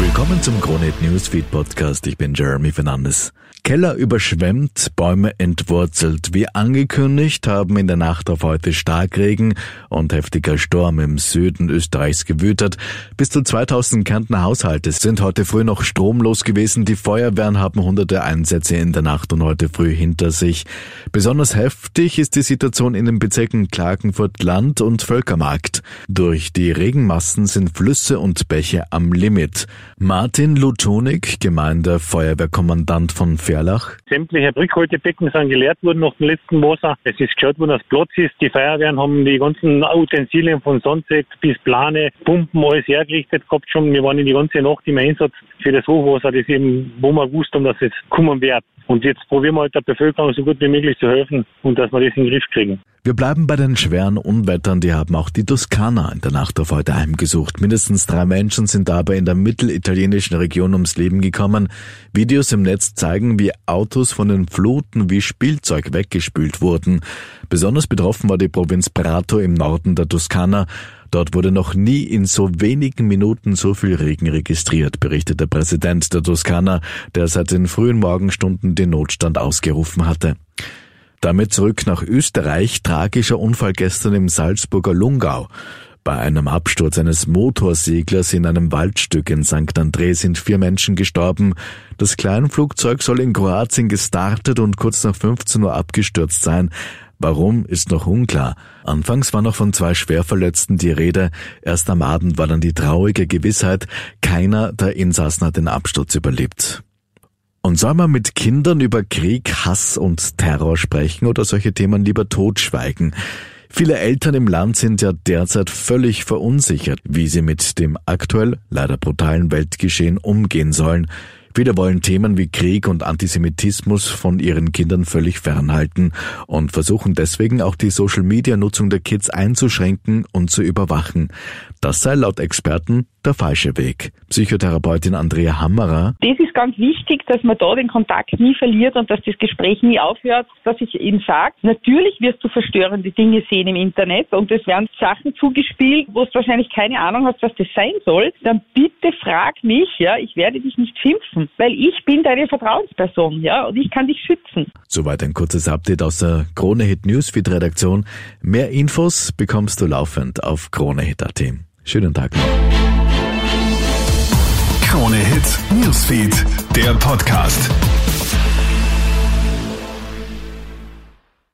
Willkommen zum Kronehit Newsfeed Podcast. Ich bin Jeremy Fernandes. Keller überschwemmt, Bäume entwurzelt. Wie angekündigt haben in der Nacht auf heute Starkregen und heftiger Sturm im Süden Österreichs gewütet. Bis zu 2000 Kärntner Haushalte sind heute früh noch stromlos gewesen. Die Feuerwehren haben hunderte Einsätze in der Nacht und heute früh hinter sich. Besonders heftig ist die Situation in den Bezirken Klagenfurt Land und Völkermarkt. Durch die Regenmassen sind Flüsse und Bäche am Limit. Martin Lutonik, Gemeindefeuerwehrkommandant von Gerlach? Sämtliche Rückhaltebecken sind geleert worden nach dem letzten Wasser. Es ist geschaut worden, dass Platz ist. Die Feuerwehren haben die ganzen Utensilien von Sandsäck bis Plane, Pumpen, alles hergerichtet gehabt schon. Wir waren in die ganze Nacht im Einsatz für das Hochwasser, das eben, wo wir gewusst haben, dass es kommen wird. Und jetzt probieren wir halt der Bevölkerung so gut wie möglich zu helfen und dass wir das in den Griff kriegen. Wir bleiben bei den schweren Unwettern, die haben auch die Toskana in der Nacht auf heute heimgesucht. Mindestens drei Menschen sind dabei in der mittelitalienischen Region ums Leben gekommen. Videos im Netz zeigen, wie Autos von den Fluten wie Spielzeug weggespült wurden. Besonders betroffen war die Provinz Prato im Norden der Toskana. Dort wurde noch nie in so wenigen Minuten so viel Regen registriert, berichtet der Präsident der Toskana, der seit den frühen Morgenstunden den Notstand ausgerufen hatte. Damit zurück nach Österreich. Tragischer Unfall gestern im Salzburger Lungau. Bei einem Absturz eines Motorseglers in einem Waldstück in St. André sind vier Menschen gestorben. Das Kleinflugzeug soll in Kroatien gestartet und kurz nach 15 Uhr abgestürzt sein. Warum ist noch unklar. Anfangs war noch von zwei Schwerverletzten die Rede. Erst am Abend war dann die traurige Gewissheit, keiner der Insassen hat den Absturz überlebt. Und soll man mit Kindern über Krieg, Hass und Terror sprechen oder solche Themen lieber totschweigen? Viele Eltern im Land sind ja derzeit völlig verunsichert, wie sie mit dem aktuell leider brutalen Weltgeschehen umgehen sollen. Viele wollen Themen wie Krieg und Antisemitismus von ihren Kindern völlig fernhalten und versuchen deswegen auch die Social-Media-Nutzung der Kids einzuschränken und zu überwachen. Das sei laut Experten der falsche Weg. Psychotherapeutin Andrea Hammerer. Das ist ganz wichtig, dass man da den Kontakt nie verliert und dass das Gespräch nie aufhört, dass ich ihm sage, natürlich wirst du verstörende Dinge sehen im Internet und es werden Sachen zugespielt, wo du wahrscheinlich keine Ahnung hast, was das sein soll, dann bitte frag mich, ja, ich werde dich nicht schimpfen, weil ich bin deine Vertrauensperson, ja, und ich kann dich schützen. Soweit ein kurzes Update aus der Krone Hit Newsfeed Redaktion. Mehr Infos bekommst du laufend auf kronehit.at. Schönen Tag noch. Krone Hit Newsfeed, der Podcast.